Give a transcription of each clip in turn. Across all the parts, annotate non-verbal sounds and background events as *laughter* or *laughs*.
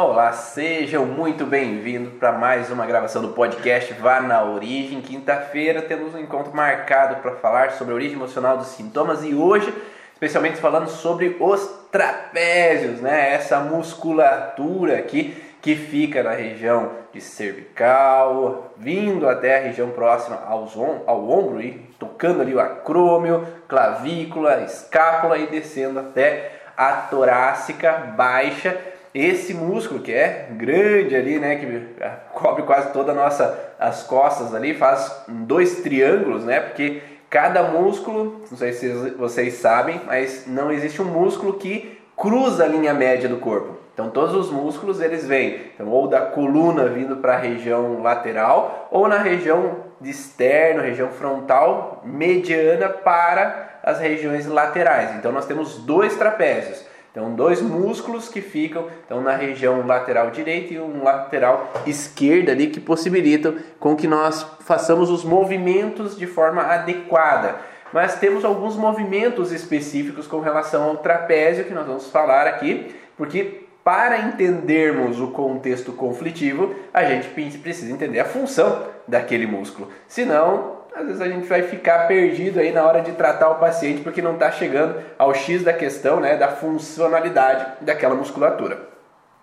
Olá, sejam muito bem-vindos para mais uma gravação do podcast Vá na Origem. Quinta-feira temos um encontro marcado para falar sobre a origem emocional dos sintomas e hoje, especialmente falando sobre os trapézios, né? Essa musculatura aqui que fica na região de cervical, vindo até a região próxima aos ao ombro e tocando ali o acrômio, clavícula, escápula e descendo até a torácica baixa. Esse músculo que é grande ali, né, que cobre quase toda a nossa as costas ali, faz dois triângulos, né? Porque cada músculo, não sei se vocês sabem, mas não existe um músculo que cruza a linha média do corpo. Então todos os músculos eles vêm então, ou da coluna vindo para a região lateral ou na região de externo, região frontal, mediana para as regiões laterais. Então nós temos dois trapézios. Então dois músculos que ficam então, na região lateral direita e um lateral esquerda ali que possibilitam com que nós façamos os movimentos de forma adequada. Mas temos alguns movimentos específicos com relação ao trapézio que nós vamos falar aqui, porque para entendermos o contexto conflitivo, a gente precisa entender a função daquele músculo. Senão, às vezes a gente vai ficar perdido aí na hora de tratar o paciente porque não está chegando ao X da questão, né, da funcionalidade daquela musculatura.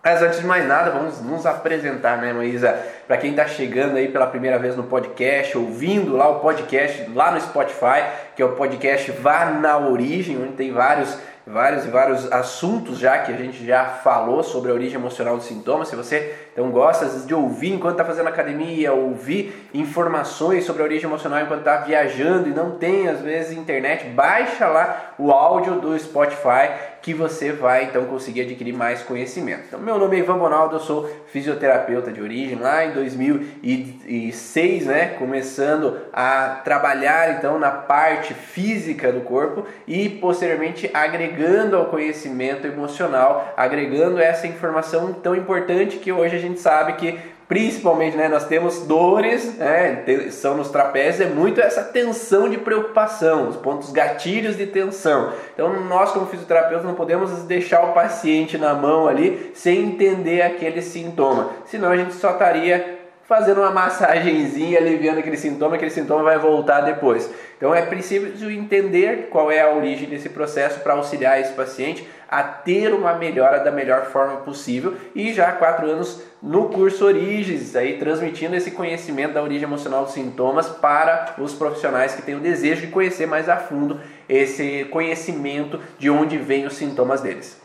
Mas antes de mais nada, vamos nos apresentar, né, Maísa? Para quem está chegando aí pela primeira vez no podcast, ouvindo lá o podcast lá no Spotify, que é o podcast Vá na Origem, onde tem vários vários e vários assuntos já que a gente já falou sobre a origem emocional dos sintomas. Se você então gosta de ouvir enquanto está fazendo academia, ouvir informações sobre a origem emocional enquanto está viajando e não tem às vezes internet, baixa lá o áudio do Spotify que você vai então conseguir adquirir mais conhecimento. Então, meu nome é Ivan Bonaldo, eu sou fisioterapeuta de origem lá em 2006, né, começando a trabalhar então na parte física do corpo e posteriormente agregando ao conhecimento emocional, agregando essa informação tão importante que hoje a gente sabe que principalmente, né, nós temos dores, né, são nos trapézios, é muito essa tensão de preocupação, os pontos gatilhos de tensão. Então, nós como fisioterapeutas não podemos deixar o paciente na mão ali sem entender aquele sintoma, senão a gente só estaria fazendo uma massagenzinha, aliviando aquele sintoma, aquele sintoma vai voltar depois. Então é preciso entender qual é a origem desse processo para auxiliar esse paciente a ter uma melhora da melhor forma possível e já há quatro anos no curso Origens, aí transmitindo esse conhecimento da origem emocional dos sintomas para os profissionais que têm o desejo de conhecer mais a fundo esse conhecimento de onde vêm os sintomas deles.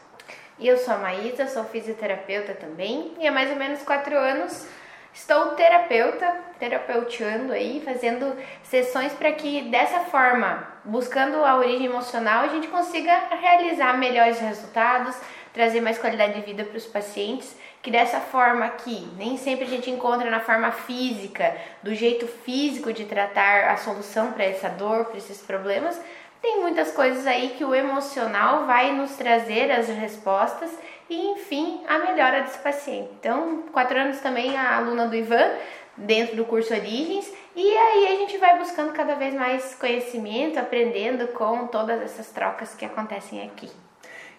E eu sou a Maísa, sou fisioterapeuta também e há mais ou menos quatro anos Estou terapeuta, terapeuteando aí, fazendo sessões para que dessa forma, buscando a origem emocional, a gente consiga realizar melhores resultados, trazer mais qualidade de vida para os pacientes, que dessa forma aqui, nem sempre a gente encontra na forma física, do jeito físico de tratar a solução para essa dor, para esses problemas, tem muitas coisas aí que o emocional vai nos trazer as respostas e, enfim, a melhora desse paciente. Então, quatro anos também a aluna do Ivan, dentro do curso Origens, e aí a gente vai buscando cada vez mais conhecimento, aprendendo com todas essas trocas que acontecem aqui.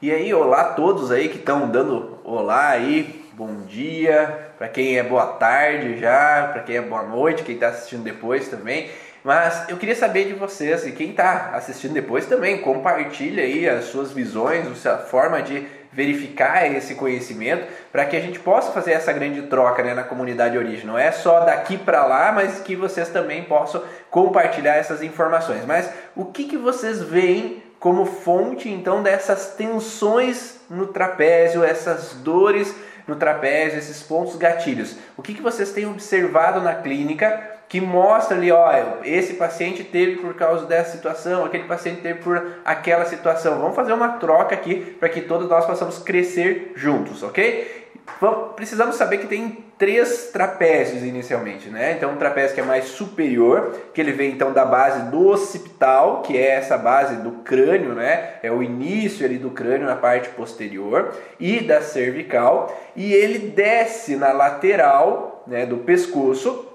E aí, olá a todos aí que estão dando olá aí, bom dia, para quem é boa tarde já, para quem é boa noite, quem está assistindo depois também. Mas eu queria saber de vocês e quem está assistindo depois também, compartilha aí as suas visões, a sua forma de verificar esse conhecimento para que a gente possa fazer essa grande troca né, na comunidade origem. Não é só daqui para lá, mas que vocês também possam compartilhar essas informações. Mas o que, que vocês veem como fonte então dessas tensões no trapézio, essas dores no trapézio, esses pontos gatilhos? O que, que vocês têm observado na clínica que mostra ali, ó, esse paciente teve por causa dessa situação, aquele paciente teve por aquela situação. Vamos fazer uma troca aqui para que todos nós possamos crescer juntos, ok? Vamos, precisamos saber que tem três trapézios inicialmente, né? Então, um trapézio que é mais superior, que ele vem então da base do occipital, que é essa base do crânio, né? É o início ali do crânio na parte posterior e da cervical, e ele desce na lateral, né, do pescoço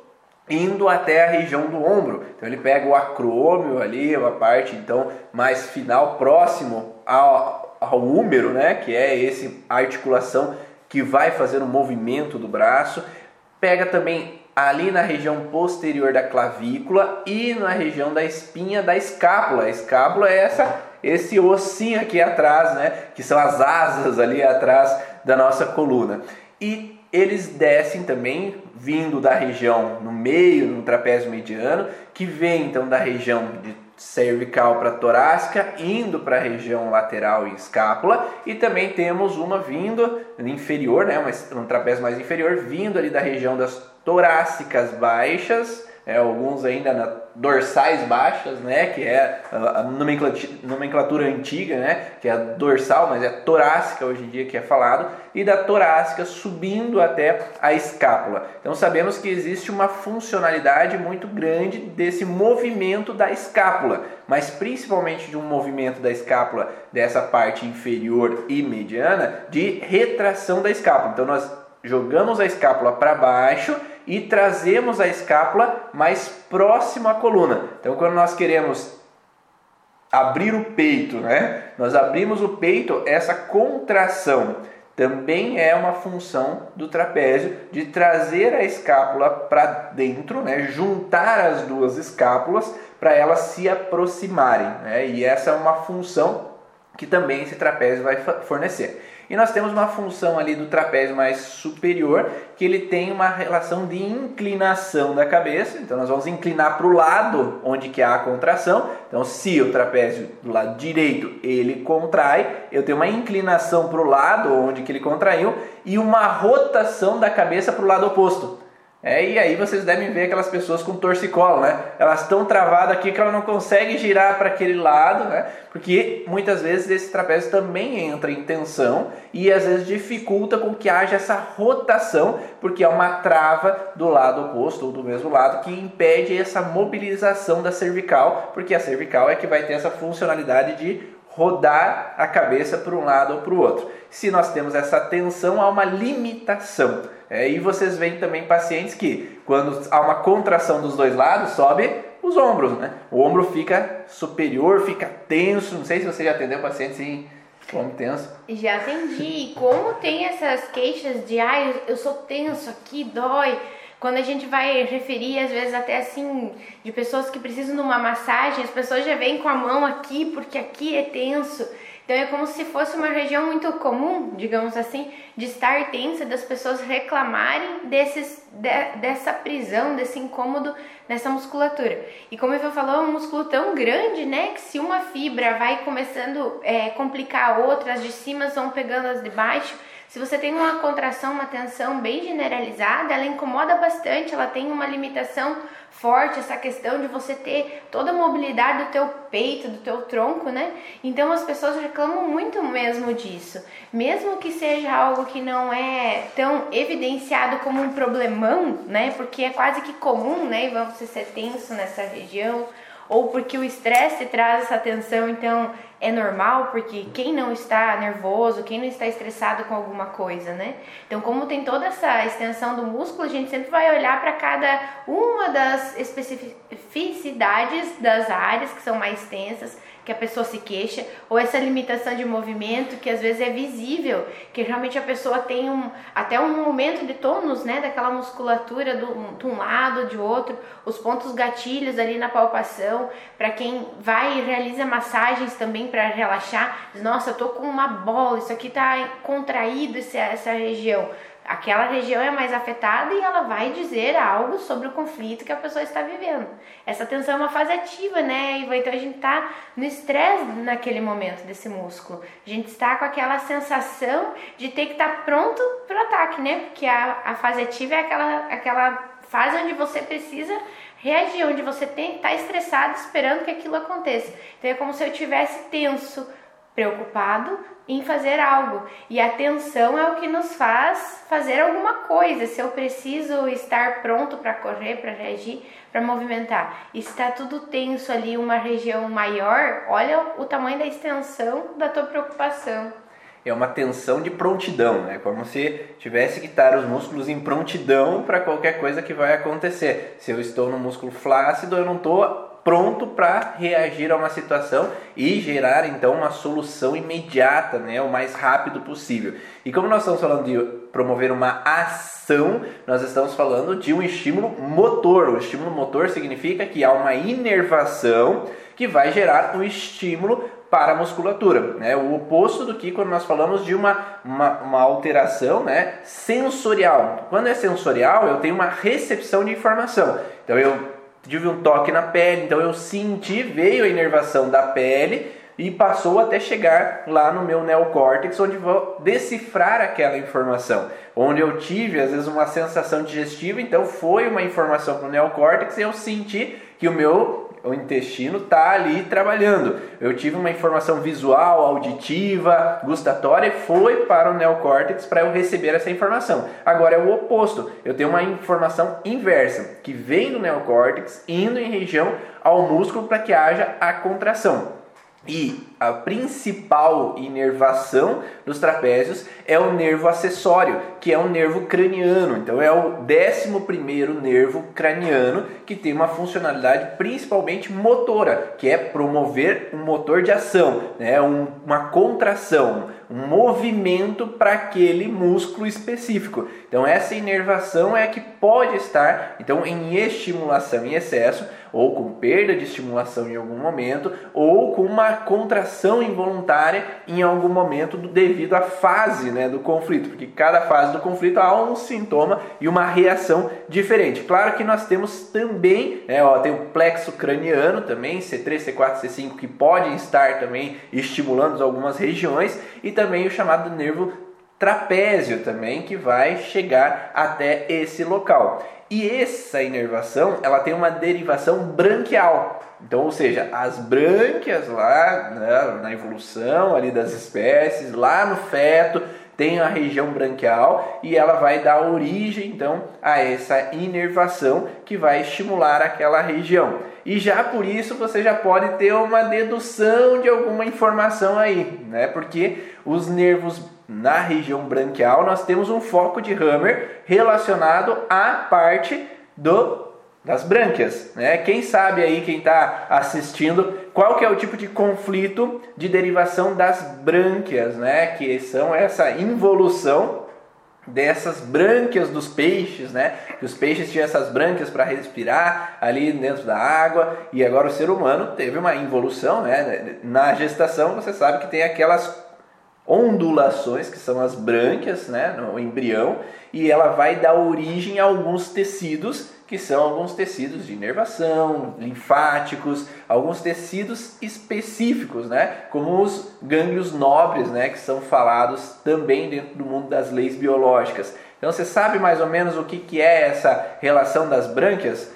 indo até a região do ombro. Então ele pega o acrômio ali, a parte então mais final próximo ao, ao né, que é esse articulação que vai fazer o movimento do braço. Pega também ali na região posterior da clavícula e na região da espinha da escápula. A escápula é essa, esse ossinho aqui atrás, né? Que são as asas ali atrás da nossa coluna. E eles descem também vindo da região no meio, no trapézio mediano, que vem então da região de cervical para torácica, indo para a região lateral e escápula, e também temos uma vindo inferior, né, um trapézio mais inferior, vindo ali da região das torácicas baixas, é, alguns ainda na dorsais baixas, né, que é a nomenclatura, nomenclatura antiga, né, que é a dorsal, mas é torácica hoje em dia que é falado, e da torácica subindo até a escápula. Então sabemos que existe uma funcionalidade muito grande desse movimento da escápula, mas principalmente de um movimento da escápula dessa parte inferior e mediana de retração da escápula. Então nós jogamos a escápula para baixo e trazemos a escápula mais próximo à coluna. Então, quando nós queremos abrir o peito, né? Nós abrimos o peito, essa contração também é uma função do trapézio de trazer a escápula para dentro, né? Juntar as duas escápulas para elas se aproximarem, né? E essa é uma função que também esse trapézio vai fornecer. E nós temos uma função ali do trapézio mais superior, que ele tem uma relação de inclinação da cabeça. Então nós vamos inclinar para o lado onde que há a contração. Então se o trapézio do lado direito ele contrai, eu tenho uma inclinação para o lado onde que ele contraiu e uma rotação da cabeça para o lado oposto. É, e aí vocês devem ver aquelas pessoas com torcicolo, né? Elas estão travadas aqui que ela não consegue girar para aquele lado, né? Porque muitas vezes esse trapézio também entra em tensão e às vezes dificulta com que haja essa rotação, porque é uma trava do lado oposto ou do mesmo lado que impede essa mobilização da cervical, porque a cervical é que vai ter essa funcionalidade de rodar a cabeça para um lado ou para o outro. Se nós temos essa tensão, há uma limitação. É, e vocês veem também pacientes que, quando há uma contração dos dois lados, sobe os ombros, né? O ombro fica superior, fica tenso. Não sei se você já atendeu pacientes em ombro tenso. Já atendi. E como tem essas queixas de, ai, ah, eu sou tenso aqui, dói. Quando a gente vai referir, às vezes até assim, de pessoas que precisam de uma massagem, as pessoas já vêm com a mão aqui, porque aqui é tenso. Então é como se fosse uma região muito comum, digamos assim, de estar tensa, das pessoas reclamarem desses, de, dessa prisão, desse incômodo nessa musculatura. E como eu falou, é um músculo tão grande, né, que se uma fibra vai começando a é, complicar a outra, as de cima vão pegando as de baixo, se você tem uma contração, uma tensão bem generalizada, ela incomoda bastante, ela tem uma limitação forte, essa questão de você ter toda a mobilidade do teu peito, do teu tronco, né? Então as pessoas reclamam muito mesmo disso. Mesmo que seja algo que não é tão evidenciado como um problemão, né? Porque é quase que comum, né? Você ser tenso nessa região ou porque o estresse traz essa tensão, então é normal, porque quem não está nervoso, quem não está estressado com alguma coisa, né? Então, como tem toda essa extensão do músculo, a gente sempre vai olhar para cada uma das especificidades das áreas que são mais tensas, que a pessoa se queixa, ou essa limitação de movimento que às vezes é visível, que realmente a pessoa tem um, até um momento de tônus, né, daquela musculatura do, de um lado, de outro, os pontos gatilhos ali na palpação, para quem vai e realiza massagens também para relaxar, diz, nossa, eu tô com uma bola, isso aqui tá contraído essa, essa região aquela região é mais afetada e ela vai dizer algo sobre o conflito que a pessoa está vivendo. Essa tensão é uma fase ativa, né? E então a gente está no estresse naquele momento desse músculo. A gente está com aquela sensação de ter que estar tá pronto para o ataque, né? Porque a, a fase ativa é aquela, aquela fase onde você precisa reagir, onde você está estressado esperando que aquilo aconteça. Então é como se eu tivesse tenso, preocupado em fazer algo. E a atenção é o que nos faz fazer alguma coisa. Se eu preciso estar pronto para correr, para reagir, para movimentar. E está tudo tenso ali, uma região maior, olha o tamanho da extensão da tua preocupação. É uma tensão de prontidão, né? Como se tivesse que estar os músculos em prontidão para qualquer coisa que vai acontecer. Se eu estou no músculo flácido, eu não estou pronto para reagir a uma situação e gerar então uma solução imediata, né, o mais rápido possível. E como nós estamos falando de promover uma ação, nós estamos falando de um estímulo motor. O estímulo motor significa que há uma inervação que vai gerar um estímulo para a musculatura. Né? O oposto do que quando nós falamos de uma, uma, uma, alteração né, sensorial. Quando é sensorial, eu tenho uma recepção de informação. Então eu tive um toque na pele, então eu senti, veio a inervação da pele e passou até chegar lá no meu neocórtex, onde vou decifrar aquela informação. Onde eu tive, às vezes, uma sensação digestiva, então foi uma informação para o neocórtex e eu senti que o meu o intestino está ali trabalhando. Eu tive uma informação visual, auditiva, gustatória, foi para o neocórtex para eu receber essa informação. Agora é o oposto. Eu tenho uma informação inversa, que vem do neocórtex indo em região ao músculo para que haja a contração. E a principal inervação dos trapézios é o nervo acessório, que é o nervo craniano. Então é o 11 nervo craniano que tem uma funcionalidade principalmente motora, que é promover um motor de ação, né? Um, uma contração, um movimento para aquele músculo específico. Então essa inervação é que pode estar então em estimulação em excesso ou com perda de estimulação em algum momento ou com uma contração involuntária em algum momento devido à fase né, do conflito, porque cada fase do conflito há um sintoma e uma reação diferente. Claro que nós temos também, né, ó, tem o plexo craniano também, C3, C4, C5, que podem estar também estimulando algumas regiões e também o chamado nervo trapézio também que vai chegar até esse local. E essa inervação, ela tem uma derivação branquial. Então, ou seja, as brânquias lá né, na evolução ali das espécies, lá no feto, tem a região branquial e ela vai dar origem então a essa inervação que vai estimular aquela região. E já por isso você já pode ter uma dedução de alguma informação aí, né? Porque os nervos na região branquial nós temos um foco de Hammer relacionado à parte do das brânquias, né? Quem sabe aí quem está assistindo qual que é o tipo de conflito de derivação das brânquias, né? Que são essa involução dessas brânquias dos peixes, né? Que os peixes tinham essas brânquias para respirar ali dentro da água e agora o ser humano teve uma involução, né? Na gestação você sabe que tem aquelas ondulações, que são as brânquias, né, no embrião, e ela vai dar origem a alguns tecidos, que são alguns tecidos de inervação, linfáticos, alguns tecidos específicos, né, como os gânglios nobres, né, que são falados também dentro do mundo das leis biológicas. Então você sabe mais ou menos o que, que é essa relação das brânquias?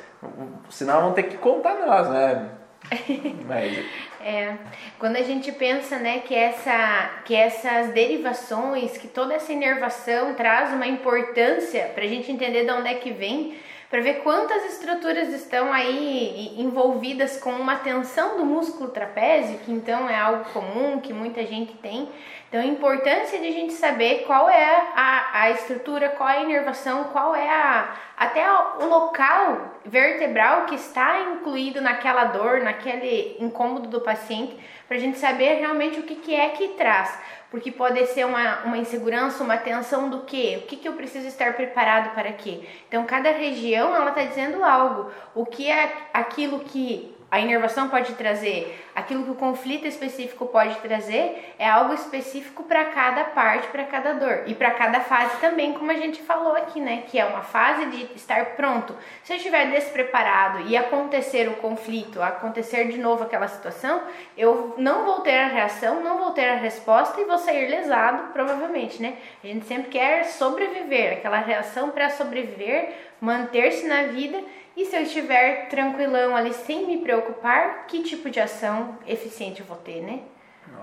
Senão vão ter que contar nós, né? *laughs* Mas... É, quando a gente pensa, né, que, essa, que essas derivações, que toda essa inervação traz uma importância para a gente entender de onde é que vem, para ver quantas estruturas estão aí envolvidas com uma tensão do músculo trapézio, que então é algo comum, que muita gente tem. Então, a importância de a gente saber qual é a, a estrutura, qual é a inervação, qual é a, até o local vertebral que está incluído naquela dor, naquele incômodo do paciente, para a gente saber realmente o que, que é que traz porque pode ser uma, uma insegurança, uma tensão do quê? O que, que eu preciso estar preparado para quê? Então, cada região, ela está dizendo algo. O que é aquilo que a inervação pode trazer, aquilo que o conflito específico pode trazer, é algo específico para cada parte, para cada dor e para cada fase também, como a gente falou aqui, né? Que é uma fase de estar pronto. Se eu estiver despreparado e acontecer o conflito, acontecer de novo aquela situação, eu não vou ter a reação, não vou ter a resposta e vou sair lesado, provavelmente, né? A gente sempre quer sobreviver, aquela reação para sobreviver, manter-se na vida e se eu estiver tranquilão ali sem me preocupar, que tipo de ação eficiente eu vou ter, né?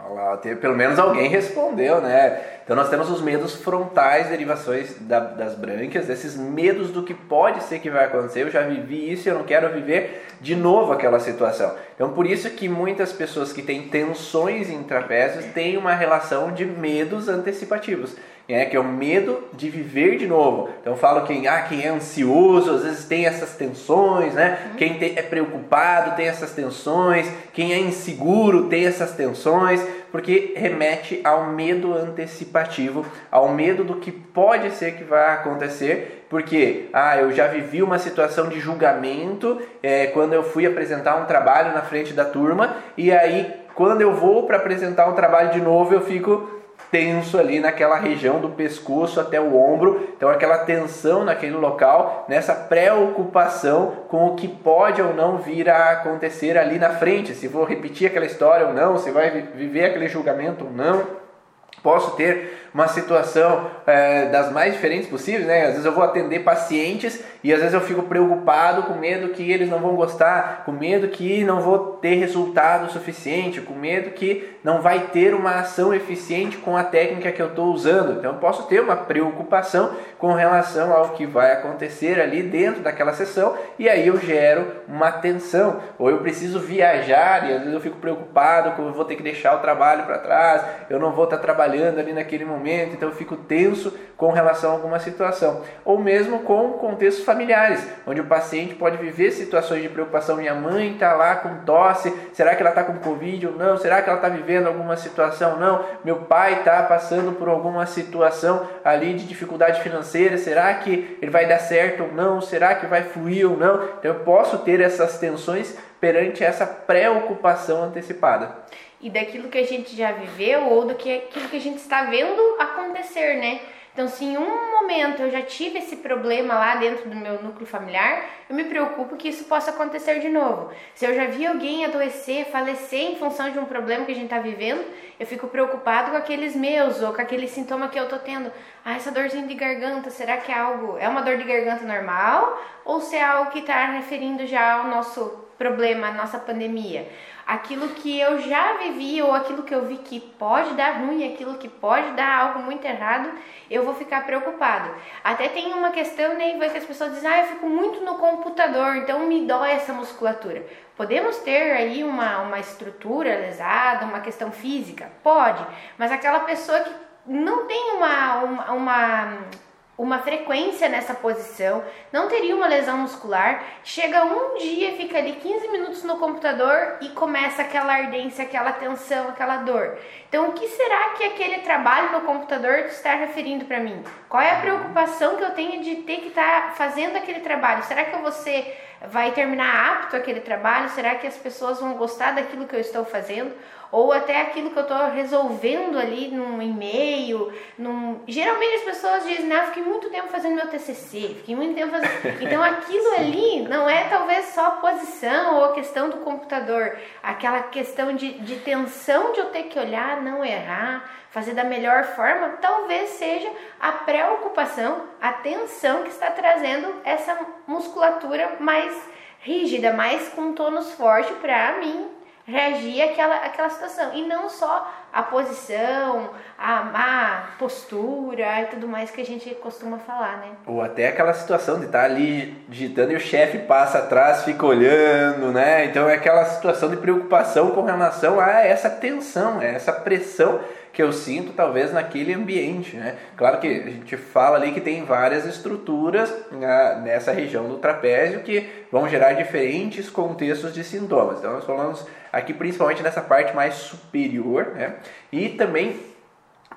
Lá, pelo menos alguém respondeu, né? Então nós temos os medos frontais, derivações da, das brânquias, esses medos do que pode ser que vai acontecer. Eu já vivi isso e eu não quero viver de novo aquela situação. Então por isso que muitas pessoas que têm tensões em trapézios têm uma relação de medos antecipativos é, que é o medo de viver de novo. Então eu falo quem, ah, quem é ansioso, às vezes tem essas tensões, né? Uhum. Quem é preocupado tem essas tensões, quem é inseguro tem essas tensões, porque remete ao medo antecipativo, ao medo do que pode ser que vai acontecer, porque ah, eu já vivi uma situação de julgamento é, quando eu fui apresentar um trabalho na frente da turma, e aí quando eu vou para apresentar um trabalho de novo, eu fico tenso ali naquela região do pescoço até o ombro, então aquela tensão naquele local, nessa preocupação com o que pode ou não vir a acontecer ali na frente, se vou repetir aquela história ou não, se vai viver aquele julgamento ou não. Posso ter uma situação é, das mais diferentes possíveis, né? Às vezes eu vou atender pacientes e às vezes eu fico preocupado com medo que eles não vão gostar, com medo que não vou ter resultado suficiente, com medo que não vai ter uma ação eficiente com a técnica que eu estou usando. Então posso ter uma preocupação com relação ao que vai acontecer ali dentro daquela sessão e aí eu gero uma tensão. Ou eu preciso viajar e às vezes eu fico preocupado que eu vou ter que deixar o trabalho para trás, eu não vou estar trabalhando ali naquele momento, então eu fico tenso com relação a alguma situação. Ou mesmo com contextos familiares, onde o paciente pode viver situações de preocupação. Minha mãe está lá com tosse, será que ela está com Covid ou não? Será que ela está vivendo alguma situação? Não. Meu pai está passando por alguma situação ali de dificuldade financeira, será que ele vai dar certo ou não? Será que vai fluir ou não? Então eu posso ter essas tensões perante essa preocupação antecipada e daquilo que a gente já viveu ou do que a gente está vendo acontecer, né? Então, se em um momento eu já tive esse problema lá dentro do meu núcleo familiar, eu me preocupo que isso possa acontecer de novo. Se eu já vi alguém adoecer, falecer em função de um problema que a gente está vivendo, eu fico preocupado com aqueles meus ou com aquele sintoma que eu tô tendo. Ah, essa dorzinha de garganta, será que é algo, é uma dor de garganta normal ou se é algo que está referindo já ao nosso problema, à nossa pandemia? aquilo que eu já vivi ou aquilo que eu vi que pode dar ruim, aquilo que pode dar algo muito errado, eu vou ficar preocupado. Até tem uma questão, né, que as pessoas dizem, ah, eu fico muito no computador, então me dói essa musculatura. Podemos ter aí uma, uma estrutura lesada, uma questão física? Pode, mas aquela pessoa que não tem uma, uma, uma uma frequência nessa posição, não teria uma lesão muscular, chega um dia, fica ali 15 minutos no computador e começa aquela ardência, aquela tensão, aquela dor. Então, o que será que aquele trabalho no computador está referindo para mim? Qual é a preocupação que eu tenho de ter que estar tá fazendo aquele trabalho? Será que você vai terminar apto aquele trabalho? Será que as pessoas vão gostar daquilo que eu estou fazendo? Ou até aquilo que eu estou resolvendo ali num e-mail. Num... Geralmente as pessoas dizem, ah, fiquei muito tempo fazendo meu TCC, fiquei muito tempo fazendo. *laughs* Então aquilo ali não é talvez só a posição ou a questão do computador, aquela questão de, de tensão de eu ter que olhar, não errar, fazer da melhor forma, talvez seja a preocupação, a tensão que está trazendo essa musculatura mais rígida, mais com tônus forte para mim reagir àquela, àquela situação. E não só a posição, a má postura e tudo mais que a gente costuma falar, né? Ou até aquela situação de estar tá ali digitando e o chefe passa atrás, fica olhando, né? Então é aquela situação de preocupação com relação a essa tensão, essa pressão que eu sinto talvez naquele ambiente, né? Claro que a gente fala ali que tem várias estruturas né, nessa região do trapézio que vão gerar diferentes contextos de sintomas. Então nós falamos aqui principalmente nessa parte mais superior, né? E também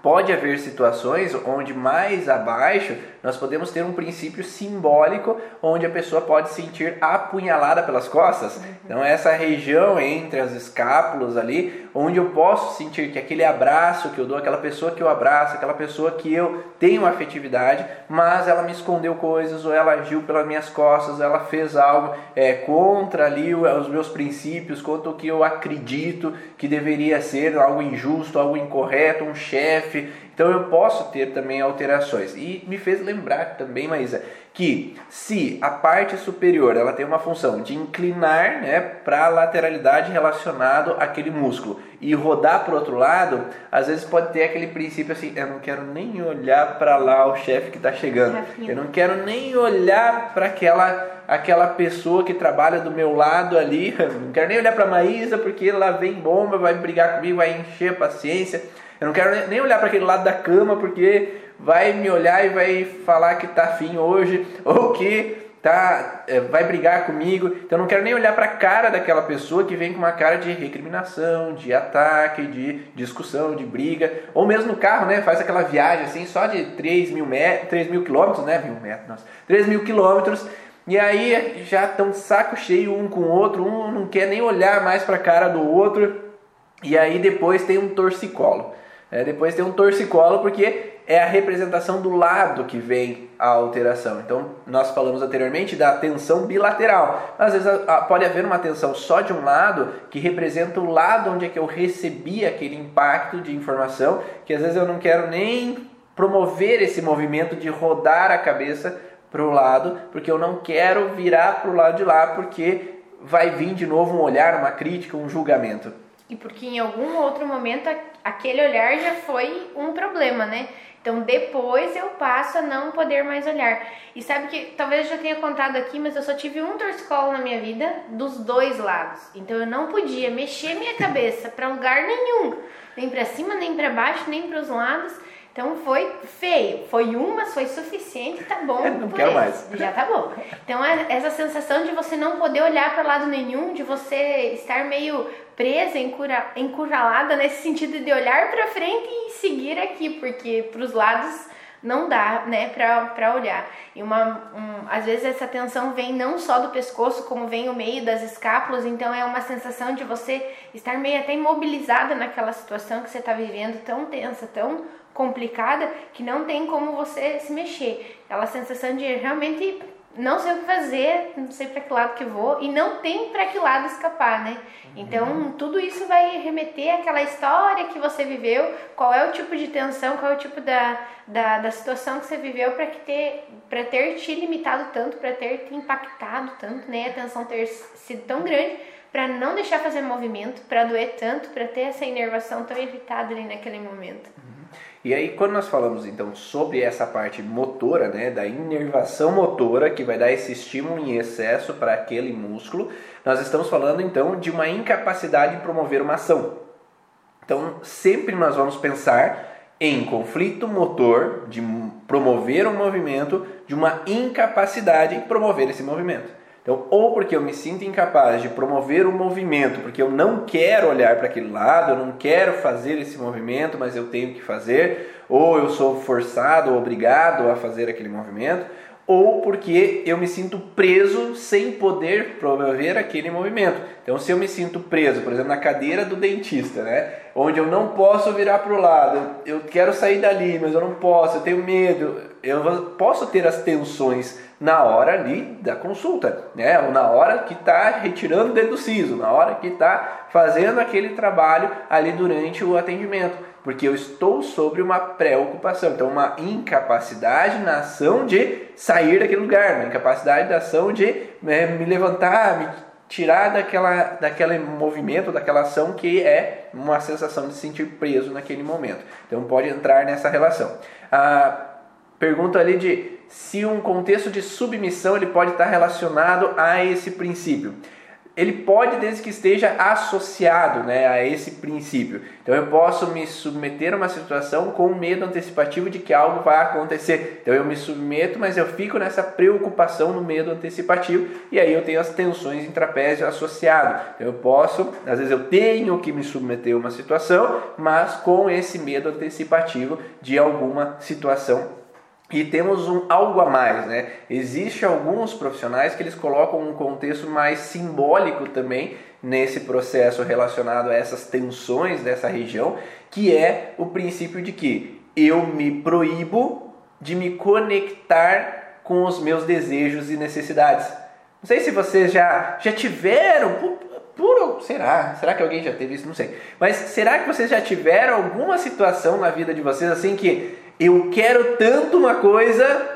pode haver situações onde mais abaixo nós podemos ter um princípio simbólico onde a pessoa pode sentir apunhalada pelas costas. Uhum. Então essa região entre as escápulas ali, onde eu posso sentir que aquele abraço que eu dou, aquela pessoa que eu abraço, aquela pessoa que eu tenho afetividade, mas ela me escondeu coisas ou ela agiu pelas minhas costas, ela fez algo é, contra ali os meus princípios, contra o que eu acredito que deveria ser algo injusto, algo incorreto, um chefe então eu posso ter também alterações. E me fez lembrar também, Maísa, que se a parte superior ela tem uma função de inclinar né, para a lateralidade relacionado àquele músculo e rodar para o outro lado, às vezes pode ter aquele princípio assim, eu não quero nem olhar para lá o chefe que está chegando, eu não quero nem olhar para aquela aquela pessoa que trabalha do meu lado ali, *laughs* não quero nem olhar para a Maísa porque lá vem bomba, vai brigar comigo, vai encher a paciência. Eu não quero nem olhar para aquele lado da cama porque vai me olhar e vai falar que tá afim hoje *laughs* ou que tá, é, vai brigar comigo. Então eu não quero nem olhar para a cara daquela pessoa que vem com uma cara de recriminação, de ataque, de discussão, de briga. Ou mesmo no carro, né? Faz aquela viagem assim só de 3 mil, met 3 mil quilômetros, né? Mil metros, nossa. 3 mil quilômetros. E aí já estão saco cheio um com o outro, um não quer nem olhar mais para a cara do outro. E aí depois tem um torcicolo. É, depois tem um torcicolo porque é a representação do lado que vem a alteração. Então, nós falamos anteriormente da tensão bilateral. Às vezes pode haver uma tensão só de um lado que representa o lado onde é que eu recebi aquele impacto de informação, que às vezes eu não quero nem promover esse movimento de rodar a cabeça para o lado, porque eu não quero virar para o lado de lá, porque vai vir de novo um olhar, uma crítica, um julgamento. E porque em algum outro momento aquele olhar já foi um problema, né? Então depois eu passo a não poder mais olhar. E sabe que talvez eu já tenha contado aqui, mas eu só tive um torcicolo na minha vida dos dois lados. Então eu não podia mexer minha cabeça para lugar nenhum, nem para cima, nem para baixo, nem para os lados. Então foi feio, foi um, mas foi suficiente, tá bom. *laughs* não quero mais. Já tá bom. Então é essa sensação de você não poder olhar para lado nenhum, de você estar meio presa, encurralada nesse sentido de olhar para frente e seguir aqui, porque para os lados não dá, né, para olhar. E uma, um, às vezes essa tensão vem não só do pescoço, como vem o meio das escápulas, então é uma sensação de você estar meio até imobilizada naquela situação que você está vivendo, tão tensa, tão complicada que não tem como você se mexer. Aquela sensação de realmente não sei o que fazer, não sei para que lado que vou e não tem para que lado escapar, né? Então, uhum. tudo isso vai remeter àquela história que você viveu, qual é o tipo de tensão, qual é o tipo da, da, da situação que você viveu para ter, para ter te limitado tanto, para ter te impactado tanto, né? A tensão ter sido tão grande para não deixar fazer movimento, para doer tanto, para ter essa inervação tão evitada ali naquele momento. E aí, quando nós falamos então sobre essa parte motora, né, da inervação motora, que vai dar esse estímulo em excesso para aquele músculo, nós estamos falando então de uma incapacidade de promover uma ação. Então, sempre nós vamos pensar em conflito motor de promover um movimento, de uma incapacidade em promover esse movimento. Então, ou porque eu me sinto incapaz de promover um movimento, porque eu não quero olhar para aquele lado, eu não quero fazer esse movimento, mas eu tenho que fazer, ou eu sou forçado ou obrigado a fazer aquele movimento, ou porque eu me sinto preso sem poder promover aquele movimento. Então, se eu me sinto preso, por exemplo, na cadeira do dentista, né, onde eu não posso virar para o lado, eu quero sair dali, mas eu não posso, eu tenho medo, eu posso ter as tensões na hora ali da consulta, né? ou na hora que está retirando o dedo do siso, na hora que está fazendo aquele trabalho ali durante o atendimento, porque eu estou sobre uma preocupação, então uma incapacidade na ação de sair daquele lugar, uma incapacidade da ação de né, me levantar, me tirar daquela, daquele movimento, daquela ação que é uma sensação de se sentir preso naquele momento. Então pode entrar nessa relação. A pergunta ali de se um contexto de submissão ele pode estar relacionado a esse princípio. Ele pode desde que esteja associado né, a esse princípio. Então eu posso me submeter a uma situação com medo antecipativo de que algo vai acontecer. Então eu me submeto, mas eu fico nessa preocupação no medo antecipativo e aí eu tenho as tensões em trapézio associado. Então eu posso, às vezes eu tenho que me submeter a uma situação, mas com esse medo antecipativo de alguma situação e temos um algo a mais, né? Existe alguns profissionais que eles colocam um contexto mais simbólico também nesse processo relacionado a essas tensões dessa região, que é o princípio de que eu me proíbo de me conectar com os meus desejos e necessidades. Não sei se vocês já já tiveram por será? Será que alguém já teve isso? Não sei. Mas será que vocês já tiveram alguma situação na vida de vocês assim que eu quero tanto uma coisa,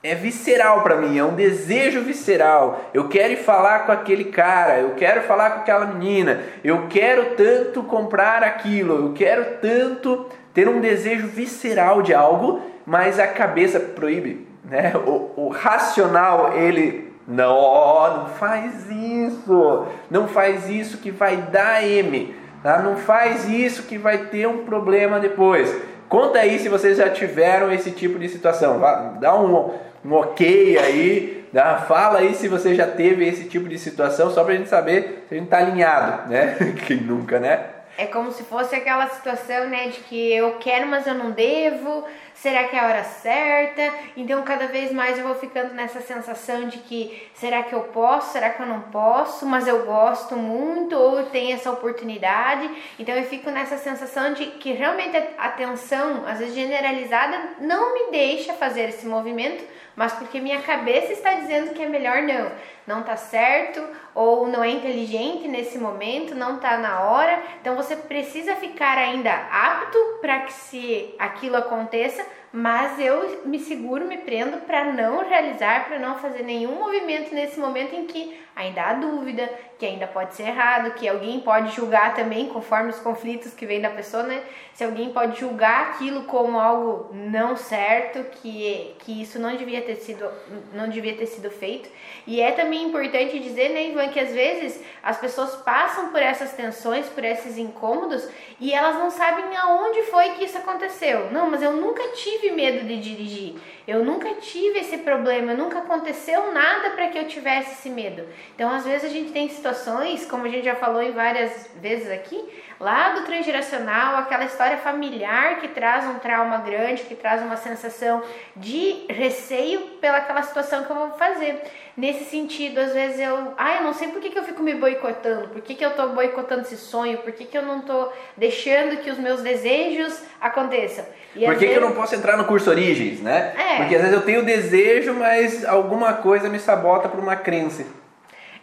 é visceral para mim, é um desejo visceral. Eu quero ir falar com aquele cara, eu quero falar com aquela menina, eu quero tanto comprar aquilo, eu quero tanto ter um desejo visceral de algo, mas a cabeça proíbe, né? O, o racional ele não, não faz isso, não faz isso que vai dar M, tá? não faz isso que vai ter um problema depois. Conta aí se vocês já tiveram esse tipo de situação. Dá um, um ok aí, dá, fala aí se você já teve esse tipo de situação, só pra gente saber se a gente tá alinhado, né? *laughs* Quem nunca, né? É como se fosse aquela situação, né, de que eu quero, mas eu não devo. Será que é a hora certa? Então, cada vez mais eu vou ficando nessa sensação de que será que eu posso? Será que eu não posso? Mas eu gosto muito ou eu tenho essa oportunidade. Então, eu fico nessa sensação de que realmente a atenção, às vezes generalizada, não me deixa fazer esse movimento mas porque minha cabeça está dizendo que é melhor não. Não tá certo ou não é inteligente nesse momento, não tá na hora. Então você precisa ficar ainda apto para que se aquilo aconteça, mas eu me seguro, me prendo para não realizar, para não fazer nenhum movimento nesse momento em que ainda há dúvida, que ainda pode ser errado, que alguém pode julgar também, conforme os conflitos que vem da pessoa, né? Se alguém pode julgar aquilo como algo não certo, que, que isso não devia ter sido não devia ter sido feito. E é também importante dizer, né, Ivan, que às vezes as pessoas passam por essas tensões, por esses incômodos e elas não sabem aonde foi que isso aconteceu. Não, mas eu nunca tive medo de dirigir. Eu nunca tive esse problema, nunca aconteceu nada para que eu tivesse esse medo. Então, às vezes a gente tem situações, como a gente já falou em várias vezes aqui, lá do transgeracional, aquela história familiar que traz um trauma grande, que traz uma sensação de receio pelaquela situação que eu vou fazer. Nesse sentido, às vezes eu, ah, eu não sei por que, que eu fico me boicotando, por que, que eu estou boicotando esse sonho, por que, que eu não estou deixando que os meus desejos aconteçam. E por que, vezes... que eu não posso entrar no curso Origens, né? É. Porque às vezes eu tenho desejo, mas alguma coisa me sabota por uma crença.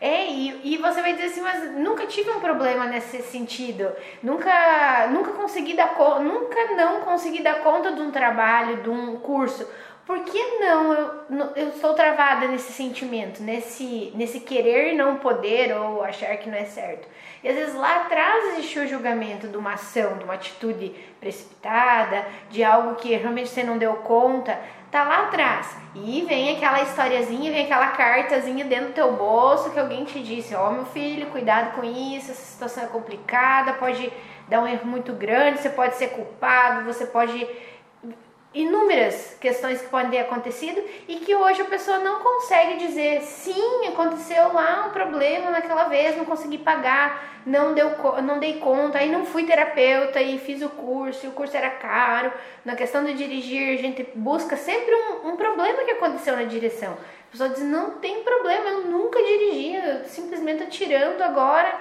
É, e, e você vai dizer assim, mas nunca tive um problema nesse sentido. Nunca, nunca consegui dar nunca não consegui dar conta de um trabalho, de um curso. Por que não eu, eu estou travada nesse sentimento, nesse, nesse querer não poder ou achar que não é certo? E às vezes lá atrás existe o julgamento de uma ação, de uma atitude precipitada, de algo que realmente você não deu conta tá lá atrás. E vem aquela historiazinha, vem aquela cartazinha dentro do teu bolso que alguém te disse: Ó, oh, meu filho, cuidado com isso, essa situação é complicada, pode dar um erro muito grande, você pode ser culpado, você pode inúmeras questões que podem ter acontecido e que hoje a pessoa não consegue dizer sim, aconteceu lá um problema naquela vez, não consegui pagar, não deu não dei conta, aí não fui terapeuta e fiz o curso, e o curso era caro. Na questão de dirigir, a gente busca sempre um, um problema que aconteceu na direção. A pessoa diz, não tem problema, eu nunca dirigi, eu simplesmente tirando agora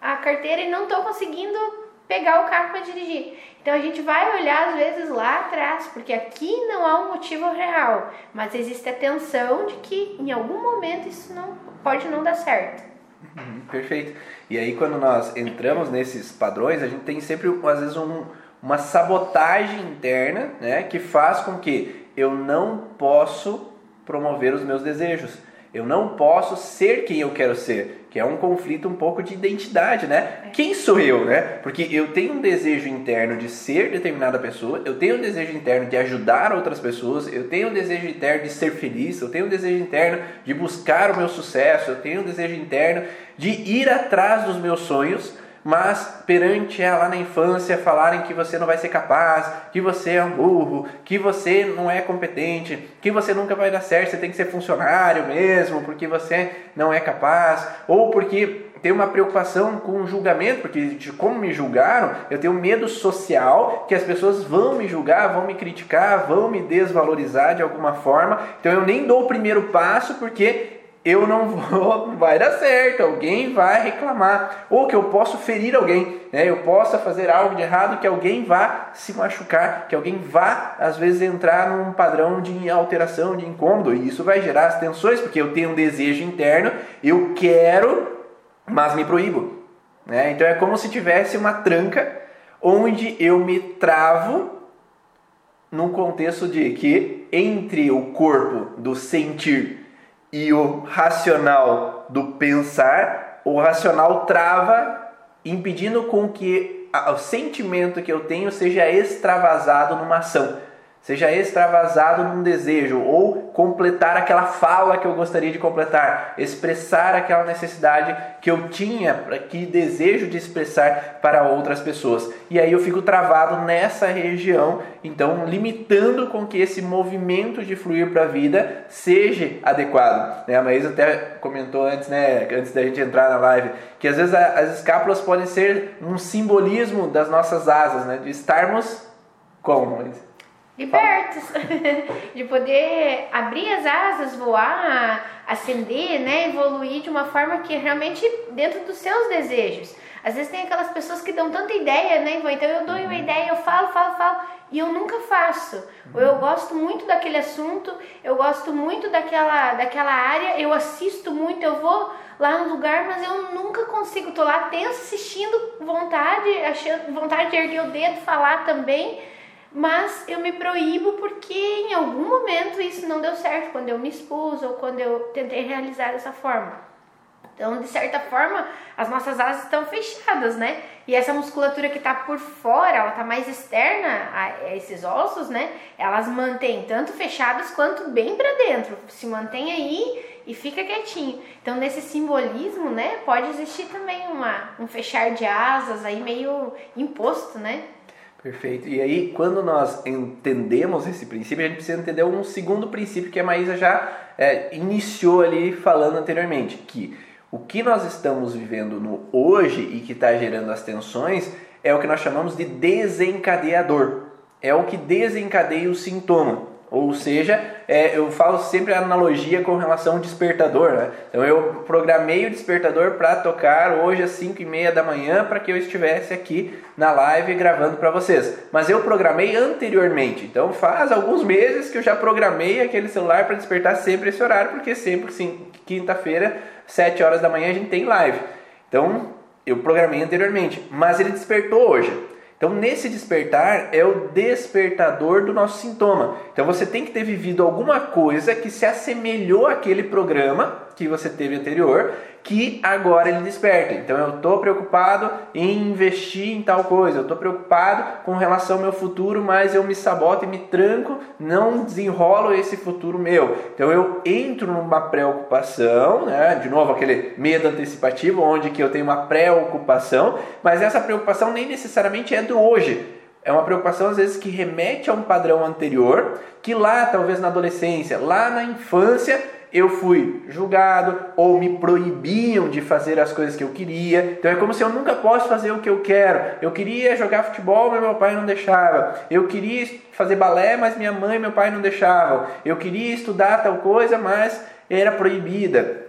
a carteira e não estou conseguindo pegar o carro para dirigir. Então a gente vai olhar às vezes lá atrás, porque aqui não há um motivo real, mas existe a tensão de que em algum momento isso não pode não dar certo. Uhum, perfeito. E aí quando nós entramos nesses padrões, a gente tem sempre às vezes um, uma sabotagem interna, né, que faz com que eu não posso promover os meus desejos. Eu não posso ser quem eu quero ser, que é um conflito um pouco de identidade, né? É. Quem sou eu, né? Porque eu tenho um desejo interno de ser determinada pessoa, eu tenho um desejo interno de ajudar outras pessoas, eu tenho um desejo interno de ser feliz, eu tenho um desejo interno de buscar o meu sucesso, eu tenho um desejo interno de ir atrás dos meus sonhos mas perante ela na infância falarem que você não vai ser capaz, que você é um burro, que você não é competente, que você nunca vai dar certo, você tem que ser funcionário mesmo, porque você não é capaz, ou porque tem uma preocupação com o julgamento, porque de como me julgaram, eu tenho medo social que as pessoas vão me julgar, vão me criticar, vão me desvalorizar de alguma forma. Então eu nem dou o primeiro passo porque eu não vou, *laughs* vai dar certo, alguém vai reclamar, ou que eu posso ferir alguém, né? eu possa fazer algo de errado que alguém vá se machucar, que alguém vá às vezes entrar num padrão de alteração, de incômodo, e isso vai gerar as tensões, porque eu tenho um desejo interno, eu quero, mas me proíbo. Né? Então é como se tivesse uma tranca onde eu me travo num contexto de que entre o corpo do sentir e o racional do pensar, o racional trava, impedindo com que o sentimento que eu tenho seja extravasado numa ação. Seja extravasado num desejo ou completar aquela fala que eu gostaria de completar, expressar aquela necessidade que eu tinha, que desejo de expressar para outras pessoas. E aí eu fico travado nessa região, então limitando com que esse movimento de fluir para a vida seja adequado. Né, a Maísa até comentou antes, né, antes da gente entrar na live, que às vezes as escápulas podem ser um simbolismo das nossas asas, né, de estarmos como? Libertos, *laughs* de poder abrir as asas, voar, ascender, né, evoluir de uma forma que realmente dentro dos seus desejos. Às vezes tem aquelas pessoas que dão tanta ideia, né, Então eu dou uma uhum. ideia, eu falo, falo, falo e eu nunca faço. Ou eu gosto muito daquele assunto, eu gosto muito daquela, daquela área, eu assisto muito, eu vou lá no lugar, mas eu nunca consigo. Tô lá tenso assistindo, vontade, achando, vontade de erguer o dedo, falar também mas eu me proíbo porque em algum momento isso não deu certo, quando eu me expus ou quando eu tentei realizar dessa forma. Então, de certa forma, as nossas asas estão fechadas, né? E essa musculatura que está por fora, ela está mais externa a esses ossos, né? Elas mantêm tanto fechadas quanto bem para dentro. Se mantém aí e fica quietinho. Então, nesse simbolismo, né? Pode existir também uma, um fechar de asas aí meio imposto, né? Perfeito. E aí, quando nós entendemos esse princípio, a gente precisa entender um segundo princípio que a Maísa já é, iniciou ali falando anteriormente, que o que nós estamos vivendo no hoje e que está gerando as tensões é o que nós chamamos de desencadeador. É o que desencadeia o sintoma. Ou seja, é, eu falo sempre a analogia com relação ao despertador. Né? Então eu programei o despertador para tocar hoje às 5 e meia da manhã para que eu estivesse aqui na live gravando para vocês. Mas eu programei anteriormente. Então faz alguns meses que eu já programei aquele celular para despertar sempre esse horário, porque sempre quinta-feira, 7 horas da manhã, a gente tem live. Então eu programei anteriormente, mas ele despertou hoje. Então, nesse despertar é o despertador do nosso sintoma. Então, você tem que ter vivido alguma coisa que se assemelhou àquele programa que você teve anterior, que agora ele desperta. Então, eu estou preocupado em investir em tal coisa, eu estou preocupado com relação ao meu futuro, mas eu me saboto e me tranco, não desenrolo esse futuro meu. Então, eu entro numa preocupação, né? de novo, aquele medo antecipativo, onde que eu tenho uma preocupação, mas essa preocupação nem necessariamente é do hoje. É uma preocupação às vezes que remete a um padrão anterior, que lá, talvez na adolescência, lá na infância, eu fui julgado ou me proibiam de fazer as coisas que eu queria. Então é como se eu nunca posso fazer o que eu quero. Eu queria jogar futebol, mas meu pai não deixava. Eu queria fazer balé, mas minha mãe e meu pai não deixavam. Eu queria estudar tal coisa, mas era proibida.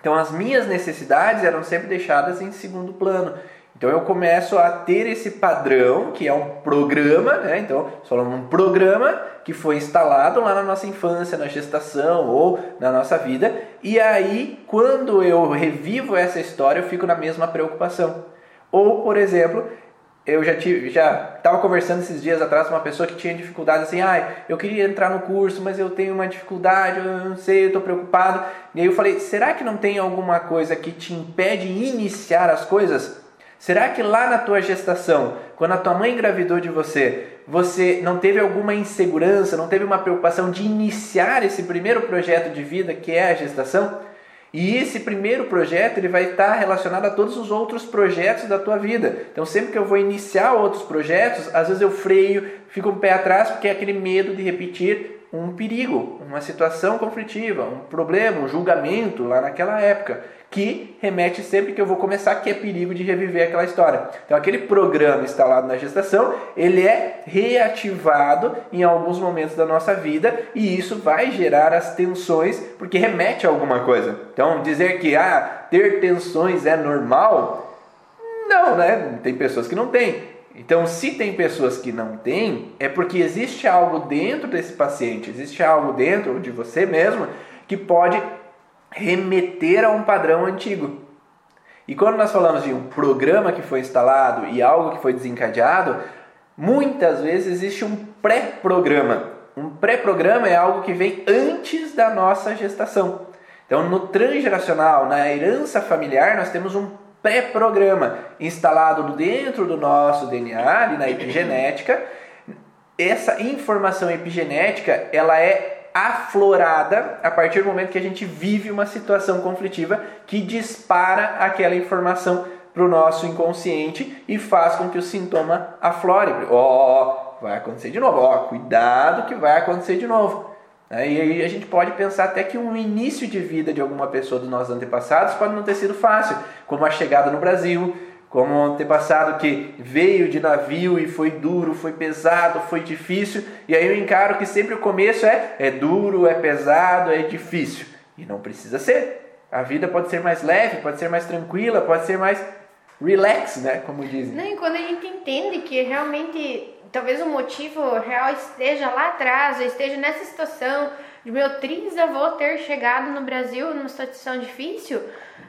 Então as minhas necessidades eram sempre deixadas em segundo plano. Então eu começo a ter esse padrão, que é um programa, né? Então, falando um programa que foi instalado lá na nossa infância, na gestação ou na nossa vida, e aí quando eu revivo essa história, eu fico na mesma preocupação. Ou, por exemplo, eu já tive, já estava conversando esses dias atrás com uma pessoa que tinha dificuldade assim, ai, ah, eu queria entrar no curso, mas eu tenho uma dificuldade, eu não sei, eu estou preocupado. E aí eu falei, será que não tem alguma coisa que te impede de iniciar as coisas? Será que lá na tua gestação, quando a tua mãe engravidou de você, você não teve alguma insegurança, não teve uma preocupação de iniciar esse primeiro projeto de vida que é a gestação? E esse primeiro projeto ele vai estar relacionado a todos os outros projetos da tua vida. Então, sempre que eu vou iniciar outros projetos, às vezes eu freio, fico um pé atrás porque é aquele medo de repetir um perigo, uma situação conflitiva, um problema, um julgamento lá naquela época que remete sempre que eu vou começar que é perigo de reviver aquela história. Então aquele programa instalado na gestação, ele é reativado em alguns momentos da nossa vida e isso vai gerar as tensões porque remete a alguma coisa. Então dizer que ah, ter tensões é normal, não, né? Tem pessoas que não têm. Então, se tem pessoas que não têm, é porque existe algo dentro desse paciente, existe algo dentro de você mesmo que pode remeter a um padrão antigo. E quando nós falamos de um programa que foi instalado e algo que foi desencadeado, muitas vezes existe um pré-programa. Um pré-programa é algo que vem antes da nossa gestação. Então, no transgeracional, na herança familiar, nós temos um pré-programa instalado dentro do nosso DNA, ali na epigenética, essa informação epigenética, ela é aflorada a partir do momento que a gente vive uma situação conflitiva que dispara aquela informação para o nosso inconsciente e faz com que o sintoma aflore. Ó, oh, vai acontecer de novo. Ó, oh, cuidado que vai acontecer de novo. Né? E aí a gente pode pensar até que um início de vida de alguma pessoa dos nossos antepassados pode não ter sido fácil, como a chegada no Brasil, como um antepassado que veio de navio e foi duro, foi pesado, foi difícil, e aí eu encaro que sempre o começo é, é duro, é pesado, é difícil. E não precisa ser. A vida pode ser mais leve, pode ser mais tranquila, pode ser mais relax, né? Como dizem. Não, e quando a gente entende que realmente talvez o motivo real esteja lá atrás, ou esteja nessa situação de meu trisavô ter chegado no Brasil numa situação difícil,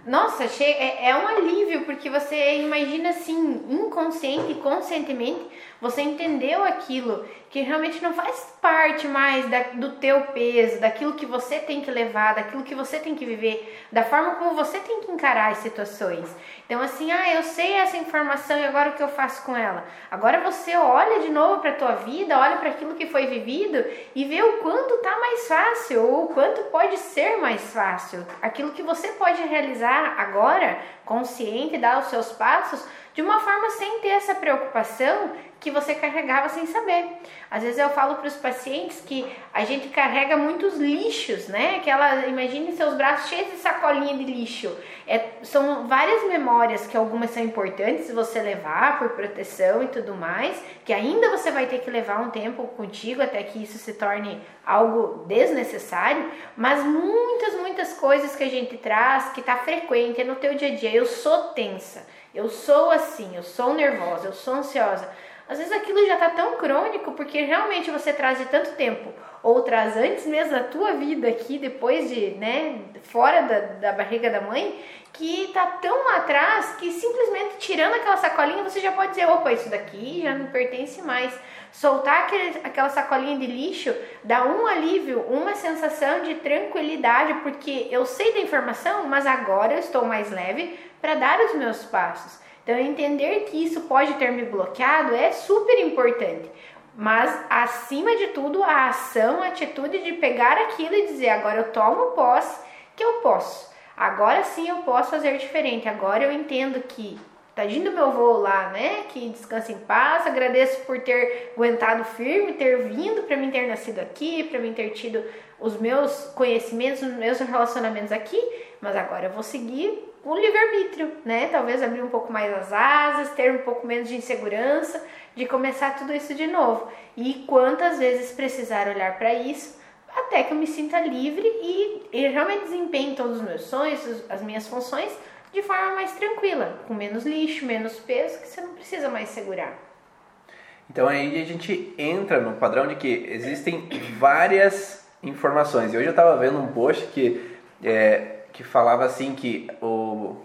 nossa, é, é um alívio, porque você imagina assim, inconsciente e conscientemente, você entendeu aquilo que realmente não faz parte mais da, do teu peso, daquilo que você tem que levar, daquilo que você tem que viver, da forma como você tem que encarar as situações. Então assim, ah, eu sei essa informação e agora o que eu faço com ela? Agora você olha de novo para tua vida, olha para aquilo que foi vivido e vê o quanto tá mais fácil ou o quanto pode ser mais fácil. Aquilo que você pode realizar agora, consciente, dar os seus passos de uma forma sem ter essa preocupação que você carregava sem saber. Às vezes eu falo para os pacientes que a gente carrega muitos lixos, né? Aquela, imagine seus braços cheios de sacolinha de lixo. É, são várias memórias que algumas são importantes você levar por proteção e tudo mais, que ainda você vai ter que levar um tempo contigo até que isso se torne algo desnecessário, mas muitas, muitas coisas que a gente traz que está frequente no teu dia a dia. Eu sou tensa, eu sou assim, eu sou nervosa, eu sou ansiosa. Às vezes aquilo já está tão crônico porque realmente você traz de tanto tempo, ou traz antes mesmo da tua vida aqui, depois de, né, fora da, da barriga da mãe, que está tão atrás que simplesmente tirando aquela sacolinha você já pode dizer: opa, isso daqui já não pertence mais. Soltar aquele, aquela sacolinha de lixo dá um alívio, uma sensação de tranquilidade, porque eu sei da informação, mas agora eu estou mais leve para dar os meus passos. Então, entender que isso pode ter me bloqueado é super importante. Mas, acima de tudo, a ação, a atitude de pegar aquilo e dizer: agora eu tomo posse que eu posso. Agora sim eu posso fazer diferente. Agora eu entendo que tadinho do meu voo lá, né? Que descansa em paz. Agradeço por ter aguentado firme, ter vindo para mim ter nascido aqui, para mim ter tido os meus conhecimentos, os meus relacionamentos aqui. Mas agora eu vou seguir o livre-arbítrio, né? Talvez abrir um pouco mais as asas, ter um pouco menos de insegurança, de começar tudo isso de novo. E quantas vezes precisar olhar para isso até que eu me sinta livre e, e realmente desempenhe todos os meus sonhos, as minhas funções de forma mais tranquila, com menos lixo, menos peso, que você não precisa mais segurar. Então aí a gente entra no padrão de que existem várias informações. E hoje eu estava vendo um post que é, que falava assim que o,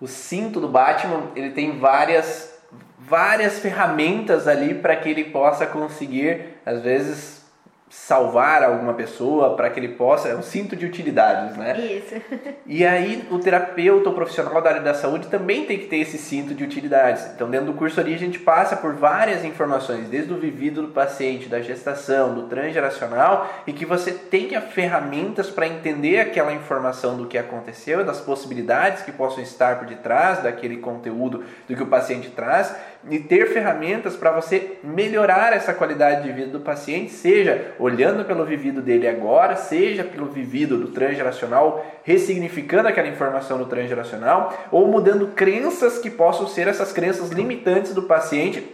o cinto do Batman ele tem várias várias ferramentas ali para que ele possa conseguir às vezes salvar alguma pessoa, para que ele possa. É um cinto de utilidades, né? Isso. E aí o terapeuta, o profissional da área da saúde também tem que ter esse cinto de utilidades. Então, dentro do curso Origem, a gente passa por várias informações, desde o vivido do paciente, da gestação, do transgeracional, e que você tenha ferramentas para entender aquela informação do que aconteceu, das possibilidades que possam estar por detrás daquele conteúdo do que o paciente traz, e ter ferramentas para você melhorar essa qualidade de vida do paciente, seja olhando pelo vivido dele agora, seja pelo vivido do transgeracional, ressignificando aquela informação do transgeracional, ou mudando crenças que possam ser essas crenças limitantes do paciente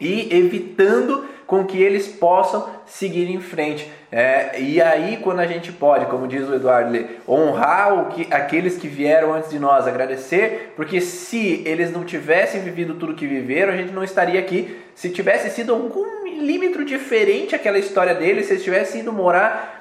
e evitando com que eles possam seguir em frente. É, e aí, quando a gente pode, como diz o Eduardo, honrar o que, aqueles que vieram antes de nós, agradecer, porque se eles não tivessem vivido tudo que viveram, a gente não estaria aqui. Se tivesse sido algum milímetro diferente aquela história deles, se eles tivessem ido morar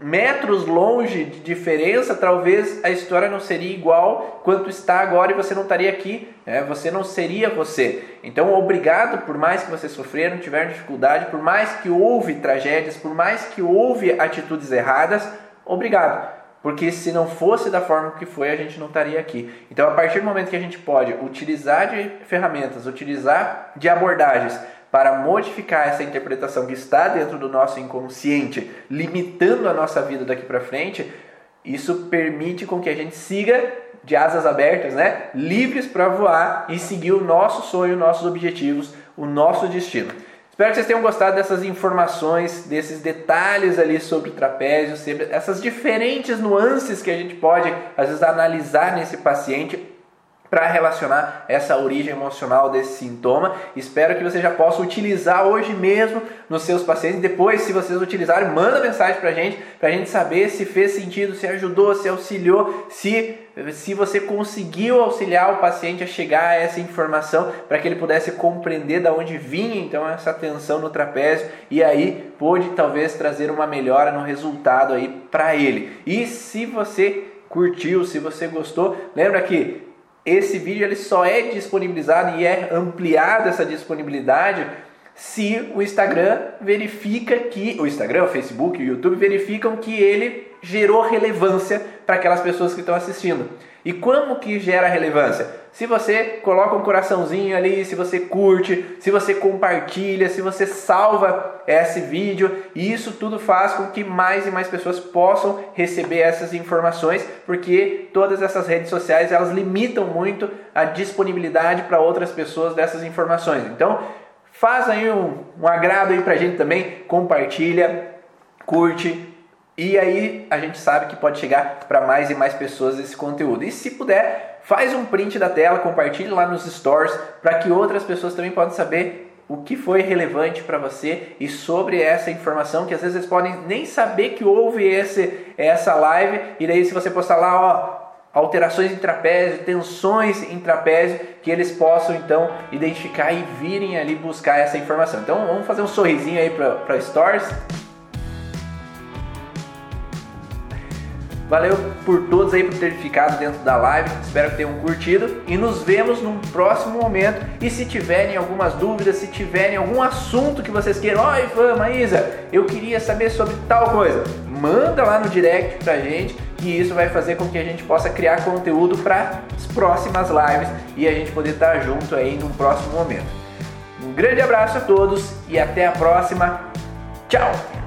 metros longe de diferença, talvez a história não seria igual quanto está agora e você não estaria aqui, né? você não seria você. Então, obrigado por mais que vocês sofreram, tiveram dificuldade, por mais que houve tragédias, por mais que houve atitudes erradas, obrigado. Porque se não fosse da forma que foi, a gente não estaria aqui. Então, a partir do momento que a gente pode utilizar de ferramentas, utilizar de abordagens para modificar essa interpretação que está dentro do nosso inconsciente, limitando a nossa vida daqui para frente, isso permite com que a gente siga de asas abertas, né? Livres para voar e seguir o nosso sonho, nossos objetivos, o nosso destino. Espero que vocês tenham gostado dessas informações, desses detalhes ali sobre trapézio, sobre essas diferentes nuances que a gente pode às vezes analisar nesse paciente para relacionar essa origem emocional desse sintoma. Espero que você já possa utilizar hoje mesmo nos seus pacientes. Depois, se vocês utilizarem, manda mensagem para a gente, para a gente saber se fez sentido, se ajudou, se auxiliou, se, se você conseguiu auxiliar o paciente a chegar a essa informação para que ele pudesse compreender da onde vinha então essa tensão no trapézio e aí pôde talvez trazer uma melhora no resultado aí para ele. E se você curtiu, se você gostou, lembra que esse vídeo ele só é disponibilizado e é ampliada essa disponibilidade se o Instagram verifica que o Instagram, o Facebook, o YouTube verificam que ele gerou relevância para aquelas pessoas que estão assistindo. E como que gera relevância? Se você coloca um coraçãozinho ali, se você curte, se você compartilha, se você salva esse vídeo, isso tudo faz com que mais e mais pessoas possam receber essas informações, porque todas essas redes sociais elas limitam muito a disponibilidade para outras pessoas dessas informações. Então, faz aí um, um agrado aí pra gente também, compartilha, curte, e aí a gente sabe que pode chegar para mais e mais pessoas esse conteúdo. E se puder, faz um print da tela, compartilhe lá nos stores para que outras pessoas também possam saber o que foi relevante para você e sobre essa informação que às vezes eles podem nem saber que houve esse, essa live e daí se você postar lá, ó, alterações em trapézio, tensões em trapézio, que eles possam então identificar e virem ali buscar essa informação. Então vamos fazer um sorrisinho aí para Stores. Valeu por todos aí por ter ficado dentro da live. Espero que tenham curtido e nos vemos num próximo momento. E se tiverem algumas dúvidas, se tiverem algum assunto que vocês queiram, ó, Ivan, Maísa, eu queria saber sobre tal coisa, manda lá no direct pra gente e isso vai fazer com que a gente possa criar conteúdo para as próximas lives e a gente poder estar junto aí num próximo momento. Um grande abraço a todos e até a próxima. Tchau!